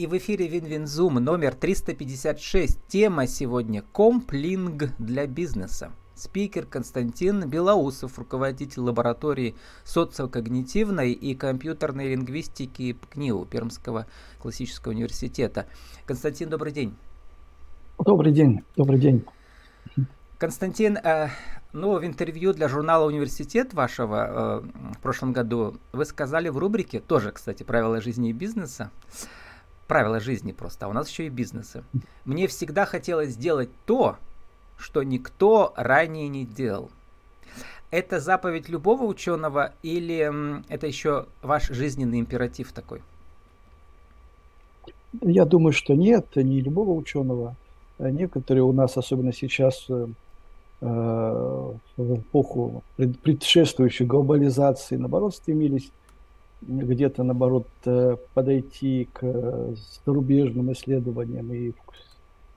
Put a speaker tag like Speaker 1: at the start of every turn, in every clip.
Speaker 1: И в эфире WinWinZoom номер 356. Тема сегодня «Комплинг для бизнеса». Спикер Константин Белоусов, руководитель лаборатории социокогнитивной и компьютерной лингвистики ПГНИУ Пермского классического университета. Константин, добрый день.
Speaker 2: Добрый день, добрый день.
Speaker 1: Константин, э, ну, в интервью для журнала «Университет» вашего э, в прошлом году вы сказали в рубрике, тоже, кстати, «Правила жизни и бизнеса», правила жизни просто, а у нас еще и бизнеса. Мне всегда хотелось сделать то, что никто ранее не делал. Это заповедь любого ученого или это еще ваш жизненный императив такой?
Speaker 2: Я думаю, что нет, не любого ученого. Некоторые у нас, особенно сейчас, э, в эпоху предшествующей глобализации, наоборот, стремились где-то, наоборот, э, подойти к э, зарубежным исследованиям и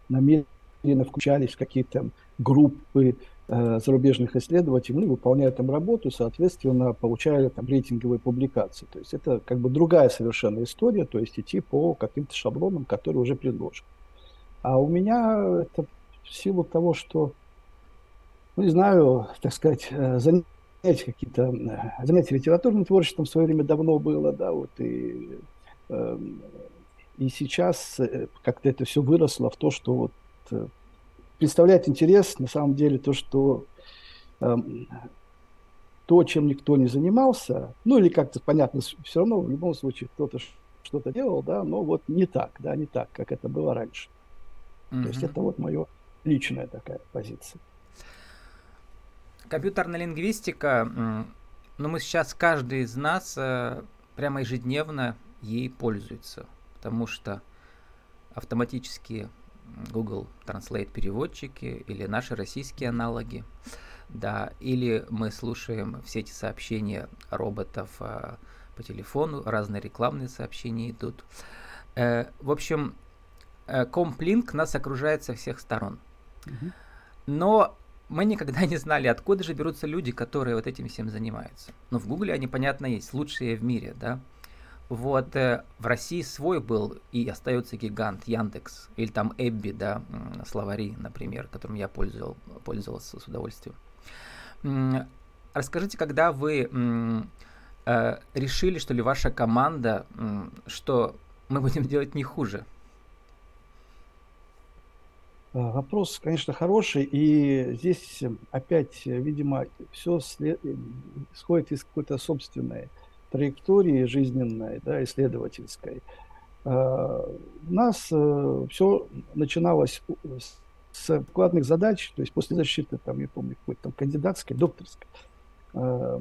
Speaker 2: намеренно включались в какие-то группы э, зарубежных исследователей, ну, выполняя там работу, соответственно, получая там рейтинговые публикации. То есть это как бы другая совершенно история, то есть идти по каким-то шаблонам, которые уже предложены. А у меня это в силу того, что, ну, не знаю, так сказать, занятия занятия какие-то, э, занятия литературным творчеством в свое время давно было, да, вот, и, э, и сейчас э, как-то это все выросло в то, что вот э, представляет интерес, на самом деле, то, что э, то, чем никто не занимался, ну или как-то понятно, все равно в любом случае кто-то что-то делал, да, но вот не так, да, не так, как это было раньше. Mm-hmm. То есть это вот мое личная такая позиция.
Speaker 1: Компьютерная лингвистика, ну мы сейчас, каждый из нас э, прямо ежедневно ей пользуется, потому что автоматически Google Translate переводчики или наши российские аналоги, да, или мы слушаем все эти сообщения роботов э, по телефону, разные рекламные сообщения идут. Э, в общем, комплинк нас окружает со всех сторон. Но мы никогда не знали, откуда же берутся люди, которые вот этим всем занимаются. Но в Гугле они, понятно, есть, лучшие в мире, да. Вот э, в России свой был и остается гигант Яндекс, или там Эбби, да, словари, например, которым я пользовал, пользовался с удовольствием. Расскажите, когда вы э, решили, что ли, ваша команда, что мы будем делать не хуже?
Speaker 2: А, вопрос, конечно, хороший, и здесь опять, видимо, все след... исходит из какой-то собственной траектории жизненной, да, исследовательской. У нас э, все начиналось с вкладных задач, то есть после защиты, там, я помню, какой-то там кандидатской, докторской, э,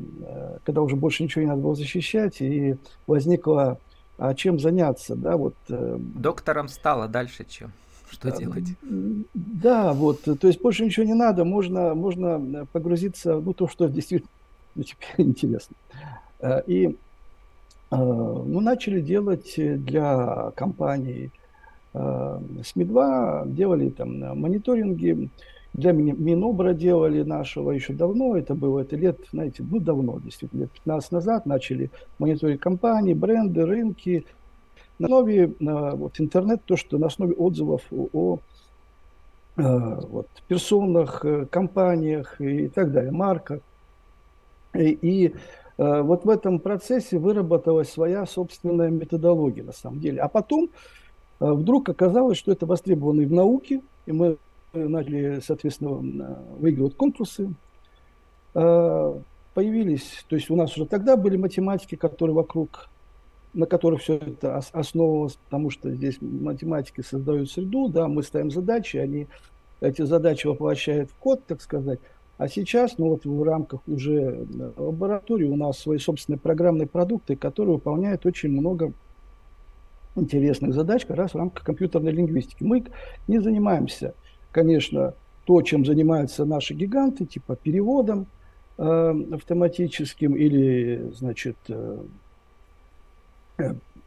Speaker 2: когда уже больше ничего не надо было защищать, и возникло, а чем заняться, да, вот.
Speaker 1: Э, Доктором стало дальше чем? Что делать?
Speaker 2: Да, вот, то есть больше ничего не надо, можно, можно погрузиться в ну, то, что действительно теперь интересно. Э, и э, ну, начали делать для компаний э, СМИ-2, делали там мониторинги, для Минобра делали нашего еще давно, это было, это лет, знаете, ну давно, действительно, лет 15 назад начали мониторить компании, бренды, рынки, на основе э, вот, интернет, то, что на основе отзывов о, э, вот, персонах, э, компаниях и так далее, марках. И, и вот в этом процессе выработалась своя собственная методология на самом деле. А потом вдруг оказалось, что это востребовано и в науке, и мы начали, соответственно, выигрывать конкурсы. Появились, то есть у нас уже тогда были математики, которые вокруг на которых все это основывалось, потому что здесь математики создают среду, да, мы ставим задачи, они эти задачи воплощают в код, так сказать. А сейчас, ну вот в рамках уже лаборатории у нас свои собственные программные продукты, которые выполняют очень много интересных задач как раз в рамках компьютерной лингвистики. Мы не занимаемся, конечно, то, чем занимаются наши гиганты, типа переводом э, автоматическим или, значит, э, Э,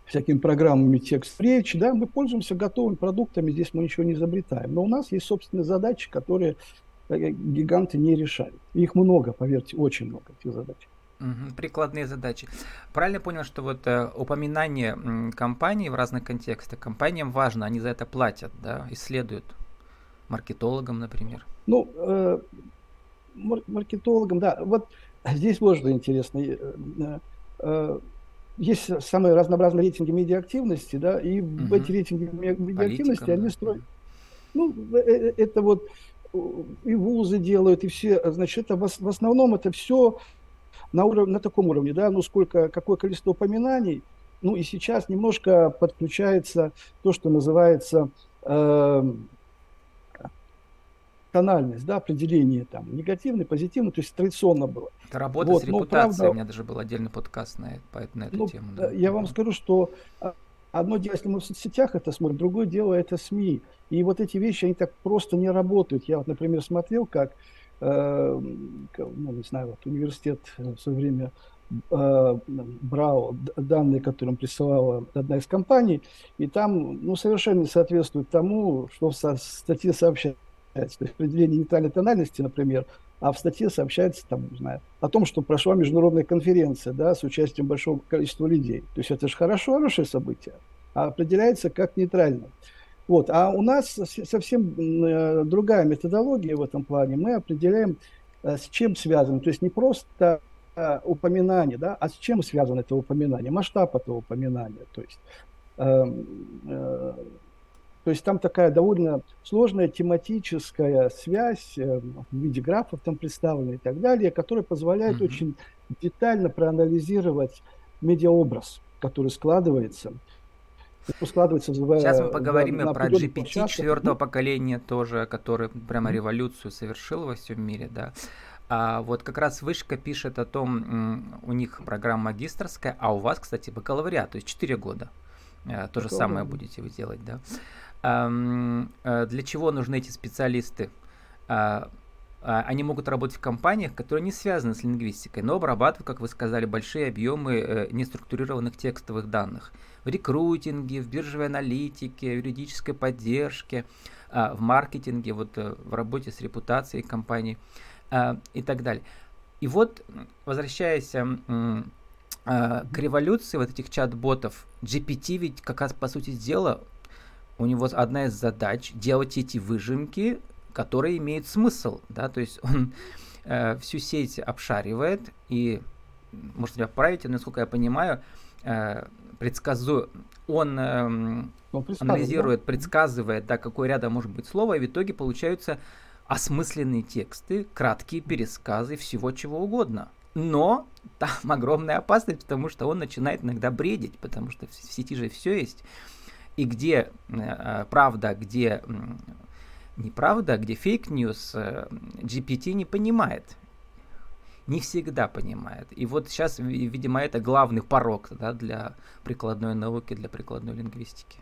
Speaker 2: всякими программами текст речь, да, мы пользуемся готовыми продуктами, здесь мы ничего не изобретаем. Но у нас есть собственные задачи, которые э, гиганты не решают. Их много, поверьте, очень много этих задач.
Speaker 1: Прикладные задачи. Правильно понял, что вот э, упоминание м, компании в разных контекстах, компаниям важно, они за это платят, да, исследуют маркетологам, например.
Speaker 2: Ну, э, маркетологам, да. Вот здесь что интересно. Э, э, есть самые разнообразные рейтинги медиаактивности, да, и угу. эти рейтинги медиаактивности, они строят... Ну, э, э, это вот и вузы делают, и все, значит, это в, основном это все на, уровне, на таком уровне, да, ну сколько, какое количество упоминаний, ну и сейчас немножко подключается то, что называется э, тональность, да, определение там негативный, позитивный, то есть традиционно было.
Speaker 1: Это работа вот, с репутацией, правда, у меня даже был отдельный подкаст на, на эту ну, тему.
Speaker 2: Да. Я вам скажу, что а, одно дело, если мы в соцсетях это смотрим, другое дело это СМИ. И вот эти вещи, они так просто не работают. Я вот, например, смотрел, как, э, ну, не знаю, вот университет в свое время э, брал данные, которые им присылала одна из компаний, и там ну, совершенно не соответствует тому, что в статье сообщается. То есть определение нейтральной тональности, например, а в статье сообщается там, не знаю, о том, что прошла международная конференция да, с участием большого количества людей. То есть это же хорошо, хорошее событие, а определяется как нейтрально. Вот. А у нас совсем э, другая методология в этом плане. Мы определяем, э, с чем связано. То есть не просто э, упоминание, да, а с чем связано это упоминание, масштаб этого упоминания. То есть, э, э, то есть там такая довольно сложная тематическая связь э, в виде графов там представлена и так далее, которая позволяет mm-hmm. очень детально проанализировать медиаобраз, который складывается
Speaker 1: складывается в, Сейчас мы поговорим на, про GPT четвертого поколения тоже, который прямо революцию совершил во всем мире, да. А вот как раз Вышка пишет о том, у них программа магистрская, а у вас, кстати, бакалавриат, то есть 4 года. Э, то же самое будете вы делать, да. Э, для чего нужны эти специалисты? А, а, они могут работать в компаниях, которые не связаны с лингвистикой, но обрабатывают, как вы сказали, большие объемы э, неструктурированных текстовых данных в рекрутинге, в биржевой аналитике, в юридической поддержке, а, в маркетинге, вот э, в работе с репутацией компании и так далее. И вот, возвращаясь к революции вот этих чат-ботов, GPT ведь как раз по сути дела, у него одна из задач делать эти выжимки, которые имеют смысл, да, то есть он э, всю сеть обшаривает и, может меня поправить, насколько я понимаю, э, предсказу... он, эм, он анализирует, да? предсказывает, да, какое рядом может быть слово, и в итоге получаются осмысленные тексты, краткие пересказы всего чего угодно. Но там огромная опасность, потому что он начинает иногда бредить, потому что в сети же все есть. И где э, правда, где неправда, где fake news, э, GPT не понимает не всегда понимает. И вот сейчас, видимо, это главный порог да, для прикладной науки, для прикладной лингвистики.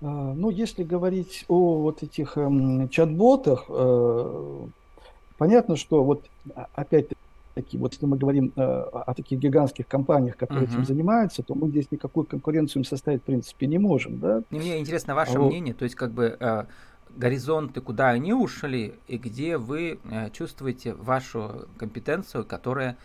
Speaker 2: А, ну, если говорить о вот этих э, чат-ботах, э, понятно, что вот а, опять-таки, вот если мы говорим э, о таких гигантских компаниях, которые uh-huh. этим занимаются, то мы здесь никакую конкуренцию им составить в принципе не можем, да?
Speaker 1: И мне интересно ваше вот. мнение, то есть как бы э, горизонты, куда они ушли, и где вы э, чувствуете вашу компетенцию, которая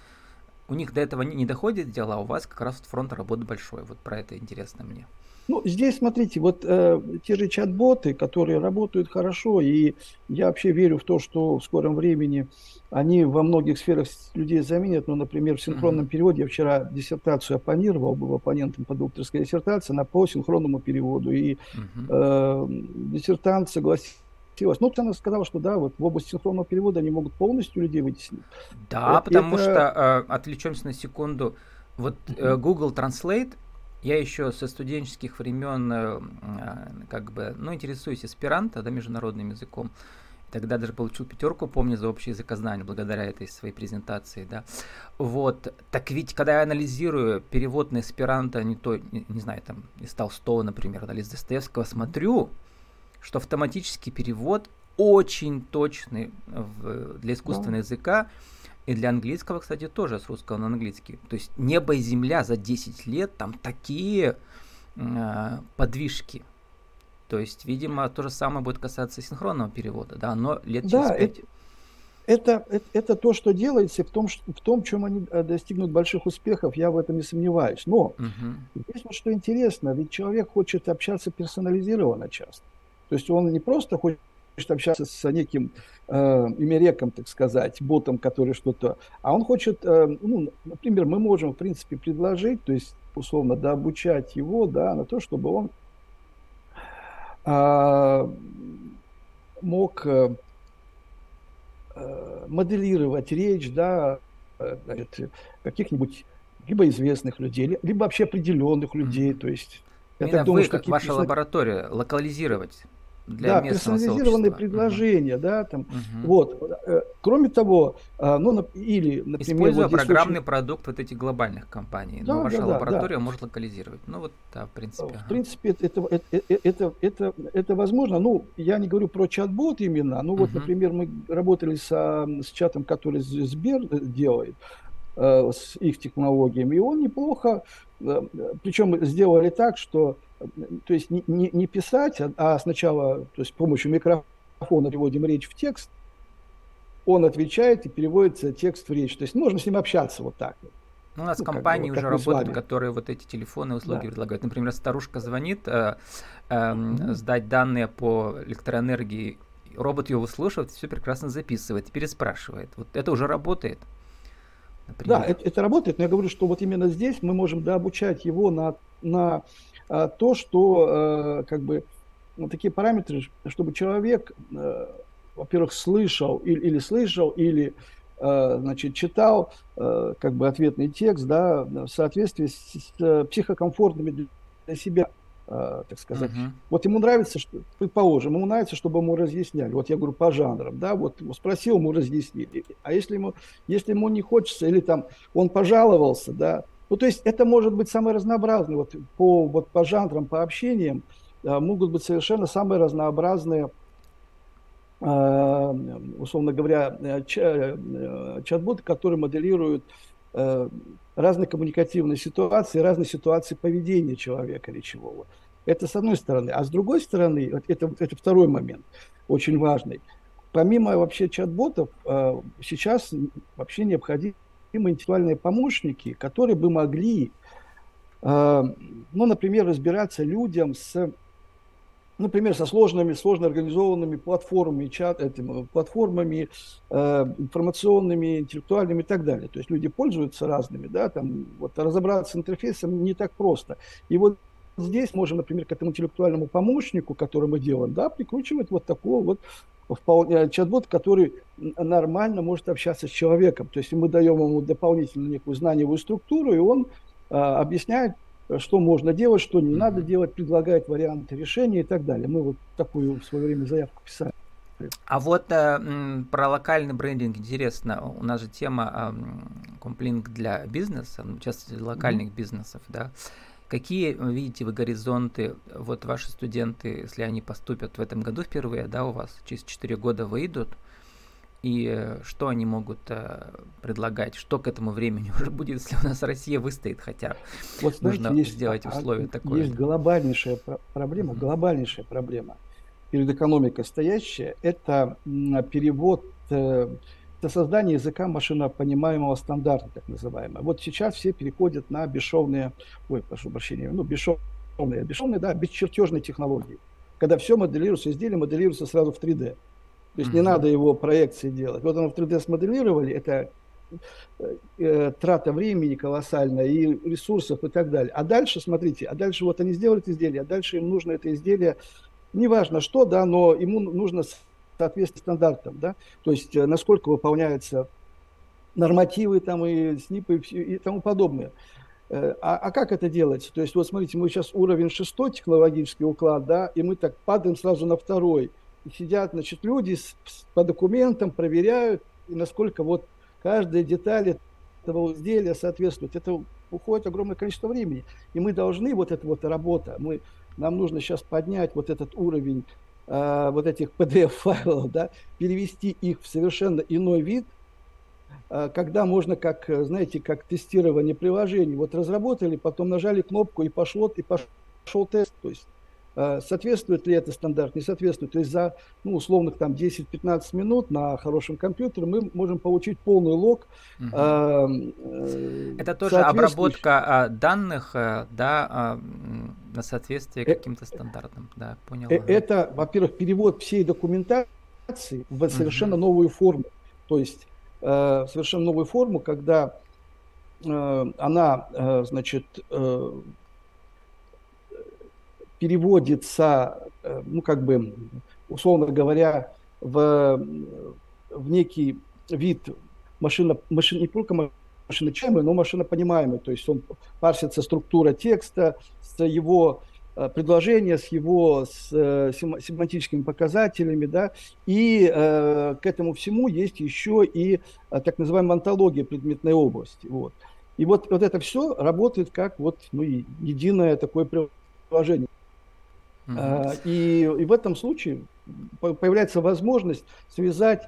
Speaker 1: у них до этого не, не доходит дела, а у вас как раз фронт работы большой. Вот про это интересно мне.
Speaker 2: Ну, здесь, смотрите, вот э, те же чат-боты, которые работают хорошо, и я вообще верю в то, что в скором времени они во многих сферах людей заменят. Ну, например, в синхронном переводе я вчера диссертацию оппонировал, был оппонентом по докторской диссертации на по синхронному переводу, и э, диссертант согласился Ну, она сказала, что да, вот в области синхронного перевода они могут полностью людей вытеснить.
Speaker 1: Да, это, потому это... что, э, отвлечемся на секунду, вот э, Google Translate я еще со студенческих времен э, а, как бы, ну, интересуюсь эсперанто, да, международным языком. Тогда даже получил пятерку, помню, за общее языкознание, благодаря этой своей презентации, да. Вот, так ведь, когда я анализирую перевод на эсперанто, не то, не, не знаю, там, из Толстого, например, да, из Достоевского, смотрю, что автоматический перевод очень точный в, для искусственного да. языка, и для английского, кстати, тоже с русского на английский. То есть небо и земля за 10 лет, там такие э, подвижки. То есть, видимо, то же самое будет касаться синхронного перевода, да, но лет через да, 5.
Speaker 2: Это, это, это, то, что делается, в том, в том, чем они э, достигнут больших успехов, я в этом не сомневаюсь. Но uh-huh. здесь вот что интересно, ведь человек хочет общаться персонализированно часто. То есть он не просто хочет общаться с неким э, имереком, так сказать, ботом, который что-то... А он хочет, э, ну, например, мы можем, в принципе, предложить, то есть, условно, да, обучать его, да, на то, чтобы он э, мог... Э, моделировать речь, да, значит, каких-нибудь либо известных людей, либо вообще определенных людей, то есть...
Speaker 1: Именно я думаю, вы, как ваша лаборатория, локализировать
Speaker 2: для да, персонализированные предложения, угу. да, там, угу. вот. Э, кроме того, а, ну, или,
Speaker 1: например... Используя вот программный очень... продукт вот этих глобальных компаний, да, но ваша да, лаборатория да. может локализировать. Ну, вот, да, в принципе.
Speaker 2: В принципе, это, это, это, это, это, это возможно. Ну, я не говорю про чат-бот именно, ну, вот, угу. например, мы работали с, с чатом, который Сбер делает, э, с их технологиями, и он неплохо, э, причем сделали так, что то есть не, не, не писать, а, а сначала то есть с помощью микрофона переводим речь в текст, он отвечает и переводится текст в речь. То есть можно с ним общаться вот так.
Speaker 1: Ну, у нас ну, компании бы, уже работают, которые вот эти телефоны услуги да. предлагают. Например, старушка звонит, э, э, mm-hmm. сдать данные по электроэнергии, робот ее выслушивает, все прекрасно записывает, переспрашивает. Вот это уже работает.
Speaker 2: Например. Да, это, это работает, но я говорю, что вот именно здесь мы можем да, обучать его на, на а, то, что э, как бы ну, такие параметры, чтобы человек, э, во-первых, слышал или, или слышал, или э, значит, читал как бы ответный текст да, в соответствии с, с психокомфортными для себя так сказать. Uh-huh. Вот ему нравится, что, предположим, ему нравится, чтобы ему разъясняли. Вот я говорю по жанрам, да, вот спросил, ему разъяснили. А если ему, если ему не хочется, или там он пожаловался, да, ну, то есть это может быть самое разнообразное. Вот по, вот по жанрам, по общениям э, могут быть совершенно самые разнообразные, э, условно говоря, э, чат-боты, которые моделируют разные коммуникативные ситуации, разные ситуации поведения человека речевого. Это с одной стороны. А с другой стороны, это, это второй момент, очень важный. Помимо вообще чат-ботов, сейчас вообще необходимо интеллектуальные помощники, которые бы могли, э, ну, например, разбираться людям с, например, со сложными, сложно организованными платформами, чат, этим, платформами э, информационными, интеллектуальными и так далее. То есть люди пользуются разными, да, там, вот разобраться с интерфейсом не так просто. И вот здесь можем, например, к этому интеллектуальному помощнику, который мы делаем, да, прикручивать вот такого вот вполне, э, чат-бот, который нормально может общаться с человеком. То есть мы даем ему дополнительную некую знаниевую структуру, и он а, объясняет, что можно делать, что не надо делать, предлагает варианты решения и так далее. Мы вот такую в свое время заявку писали.
Speaker 1: А вот э, про локальный брендинг интересно. У нас же тема э, комплинг для бизнеса, ну, частности локальных mm-hmm. бизнесов, да. Какие видите вы горизонты, вот ваши студенты, если они поступят в этом году впервые, да, у вас через 4 года выйдут, и э, что они могут э, предлагать, что к этому времени уже будет, если у нас Россия выстоит хотя вот, знаете, нужно есть, сделать а, условия а, такое.
Speaker 2: Есть глобальнейшая проблема, глобальнейшая проблема перед экономикой стоящая, это перевод э, это создание языка машинопонимаемого стандарта, так называемого. Вот сейчас все переходят на бесшовные, ой, прошу прощения, ну, бесшовные, бесшовные, да, бесчертежные технологии. Когда все моделируется, изделие моделируется сразу в 3D. То есть mm-hmm. не надо его проекции делать. Вот оно в 3D смоделировали, это э, э, трата времени колоссальная и ресурсов и так далее. А дальше, смотрите, а дальше вот они сделают изделие, а дальше им нужно это изделие, неважно что, да, но ему нужно соответствии стандартам, да, то есть э, насколько выполняются нормативы там и СНИПы и, тому подобное. Э, а, а как это делается? То есть вот смотрите, мы сейчас уровень шестой технологический уклад, да, и мы так падаем сразу на второй. Сидят, значит, люди с, с, по документам проверяют, и насколько вот каждая деталь этого изделия соответствует. Это уходит огромное количество времени. И мы должны, вот эта вот работа, мы, нам нужно сейчас поднять вот этот уровень э, вот этих PDF-файлов, да, перевести их в совершенно иной вид, э, когда можно, как, знаете, как тестирование приложений. Вот разработали, потом нажали кнопку и пошло, и пошел тест. То есть соответствует ли это стандарт, не соответствует. То есть за ну, условных там 10-15 минут на хорошем компьютере мы можем получить полный лог.
Speaker 1: Угу. Э, это тоже обработка а, данных да, а, на соответствие каким-то стандартам. Да,
Speaker 2: понял. Это, во-первых, перевод всей документации в совершенно угу. новую форму. То есть э, совершенно новую форму, когда э, она, э, значит, э, переводится, э, ну, как бы, условно говоря, в, в некий вид машина, машина не только машиночаемый, но машинопонимаемый. То есть он парсится структура текста с его э, предложения, с его с, э, семантическими показателями, да, и э, к этому всему есть еще и так называемая антология предметной области. Вот. И вот, вот это все работает как вот, ну, единое такое приложение. А, и, и в этом случае появляется возможность связать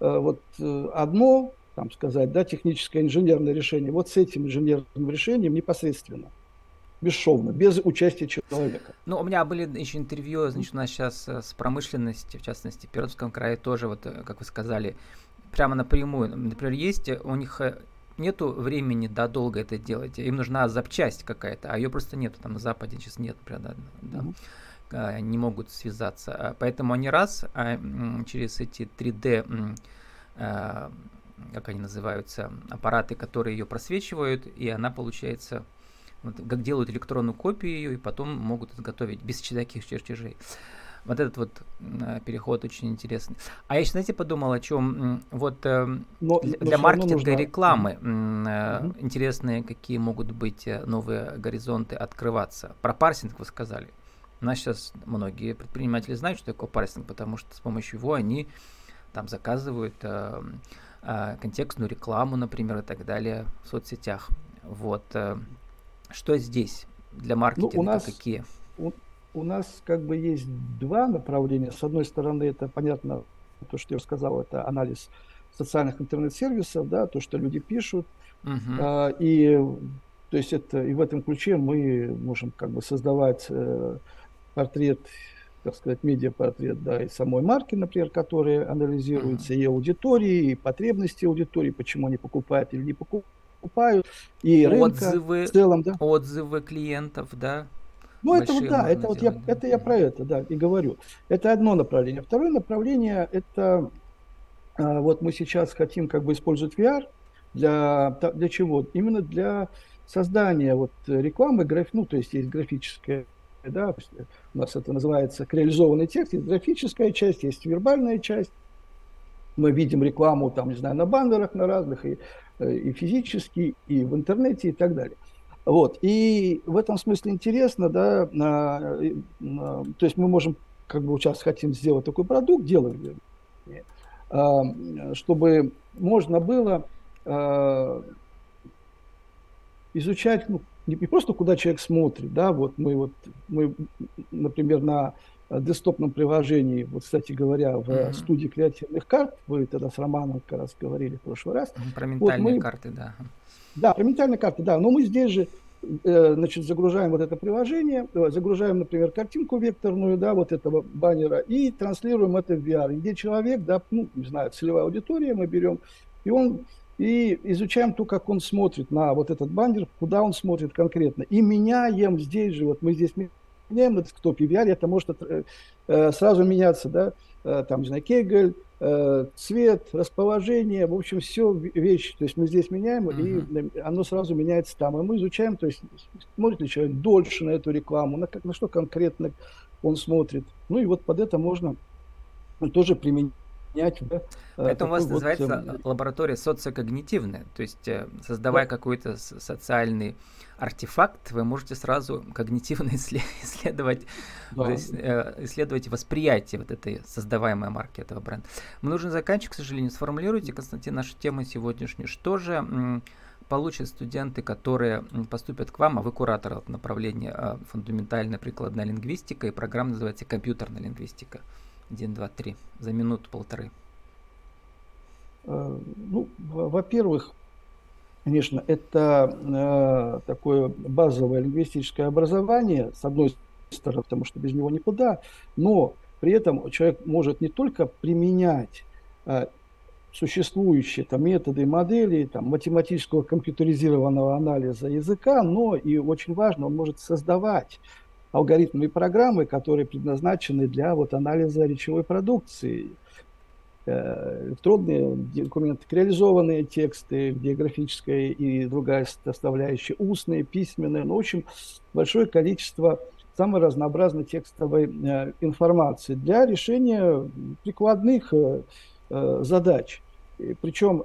Speaker 2: э, вот э, одно, там сказать, да, техническое инженерное решение вот с этим инженерным решением непосредственно бесшовно, без участия человека.
Speaker 1: Ну, у меня были еще интервью, значит, у нас сейчас э, с промышленностью, в частности, в Пермском крае тоже, вот, как вы сказали, прямо напрямую. Например, есть у них нету времени, да, долго это делать. Им нужна запчасть какая-то, а ее просто нету. Там на Западе сейчас нет, например, да. да. Mm-hmm. А, не могут связаться. А, поэтому они раз а, через эти 3D, как они называются, аппараты, которые ее просвечивают, и она получается, вот, как делают электронную копию ее, и потом могут изготовить без таких чертежей. Вот этот вот переход очень интересный. А я, знаете, подумал о чем. Вот э, но, для, для маркетинга нужно... и рекламы mm-hmm. интересные какие могут быть э, новые горизонты открываться. Про парсинг вы сказали. Нас сейчас многие предприниматели знают, что такое парсинг, потому что с помощью его они там заказывают э, э, контекстную рекламу, например, и так далее в соцсетях. Вот. Э, что здесь для маркетинга? Ну, у нас, какие?
Speaker 2: У, у нас как бы есть два направления. С одной стороны, это понятно, то, что я сказал, это анализ социальных интернет-сервисов, да, то, что люди пишут. Uh-huh. А, и то есть это и в этом ключе мы можем как бы создавать э, портрет, так сказать, медиапортрет, да, и самой марки, например, которая анализируется, и аудитории, и потребности аудитории, почему они покупают или не покупают, и
Speaker 1: отзывы, рынка в целом, да. Отзывы клиентов, да.
Speaker 2: Ну, это вот, да, это вот я, это я про это, да, и говорю. Это одно направление. Второе направление, это а, вот мы сейчас хотим как бы использовать VR для, для чего? Именно для создания вот рекламы, граф, ну, то есть есть графическая да, у нас это называется реализованный текст, есть графическая часть, есть вербальная часть. Мы видим рекламу, там, не знаю, на баннерах, на разных, и, э, и физически, и в интернете, и так далее. Вот. И в этом смысле интересно, да, на, на, то есть мы можем, как бы сейчас хотим сделать такой продукт, делаем, а, чтобы можно было а, изучать ну, не, не просто куда человек смотрит, да, вот мы вот мы, например, на десктопном приложении, вот, кстати говоря, в mm-hmm. студии креативных карт, вы тогда с Романом как раз говорили в прошлый раз.
Speaker 1: Про ментальные вот мы, карты, да.
Speaker 2: Да, про ментальные карты, да. Но мы здесь же э, значит, загружаем вот это приложение, э, загружаем, например, картинку векторную, да, вот этого баннера, и транслируем это в VR, где человек, да, ну, не знаю, целевая аудитория мы берем, и он и изучаем то, как он смотрит на вот этот баннер, куда он смотрит конкретно. И меняем здесь же, вот мы здесь меняем этот кто VR, это может э, э, сразу меняться, да, э, там, не знаю, кегель, э, цвет, расположение, в общем, все вещи. То есть мы здесь меняем, uh-huh. и оно сразу меняется там. И мы изучаем, то есть смотрит ли человек дольше на эту рекламу, на, как, на что конкретно он смотрит. Ну и вот под это можно тоже применить
Speaker 1: снять. Да, Поэтому у вас вот, называется э, лаборатория социокогнитивная. То есть, э, создавая да. какой-то социальный артефакт, вы можете сразу когнитивно исследовать, да. есть, э, исследовать восприятие вот этой создаваемой марки этого бренда. Мы нужно заканчивать, к сожалению. Сформулируйте, Константин, нашу тему сегодняшнюю. Что же получат студенты, которые поступят к вам, а вы куратор направления фундаментальная прикладная лингвистика, и программа называется компьютерная лингвистика. 1, 2, 3 за минуту-полторы?
Speaker 2: Э, ну, во-первых, конечно, это э, такое базовое лингвистическое образование, с одной потому что без него никуда, но при этом человек может не только применять э, существующие там, методы и модели там, математического компьютеризированного анализа языка, но и очень важно, он может создавать алгоритмы и программы, которые предназначены для вот, анализа речевой продукции. Э, электронные документы, реализованные тексты, географическая и другая составляющая, устные, письменные, ну, в общем, большое количество самой разнообразной текстовой э, информации для решения прикладных э, задач. Причем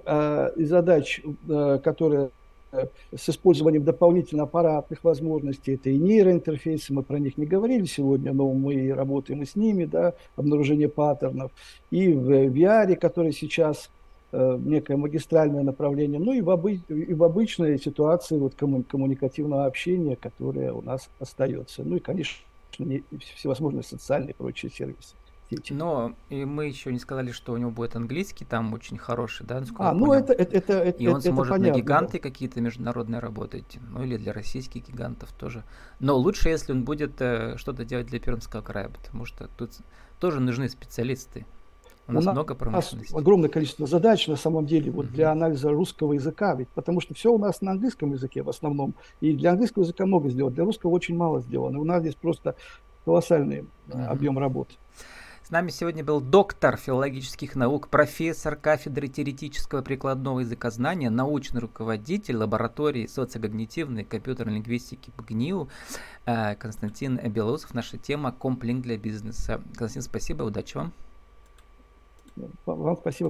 Speaker 2: из задач, которые с использованием дополнительно аппаратных возможностей. Это и нейроинтерфейсы, мы про них не говорили сегодня, но мы работаем и с ними, да, обнаружение паттернов. И в VR, который сейчас э, некое магистральное направление, ну и в, обы, и в обычной ситуации вот комму, коммуникативного общения, которое у нас остается. Ну и, конечно, не, всевозможные социальные и прочие сервисы
Speaker 1: сети. Но и мы еще не сказали, что у него будет английский там очень хороший, да?
Speaker 2: А, ну это, это, это, это
Speaker 1: И он
Speaker 2: это
Speaker 1: сможет
Speaker 2: понятно,
Speaker 1: на гиганты да. какие-то международные работать, ну или для российских гигантов тоже. Но лучше, если он будет э, что-то делать для Пермского края, потому что тут тоже нужны специалисты. У нас, у много промышленности.
Speaker 2: У нас огромное количество задач на самом деле вот uh-huh. для анализа русского языка, ведь потому что все у нас на английском языке в основном, и для английского языка много сделано, для русского очень мало сделано. У нас здесь просто колоссальный uh-huh. объем работы.
Speaker 1: С нами сегодня был доктор филологических наук, профессор кафедры теоретического прикладного языкознания, научный руководитель лаборатории социокогнитивной компьютерной лингвистики БГНИУ э, Константин Белоусов. Наша тема «Комплинг для бизнеса». Константин, спасибо, удачи вам.
Speaker 2: Вам спасибо большое.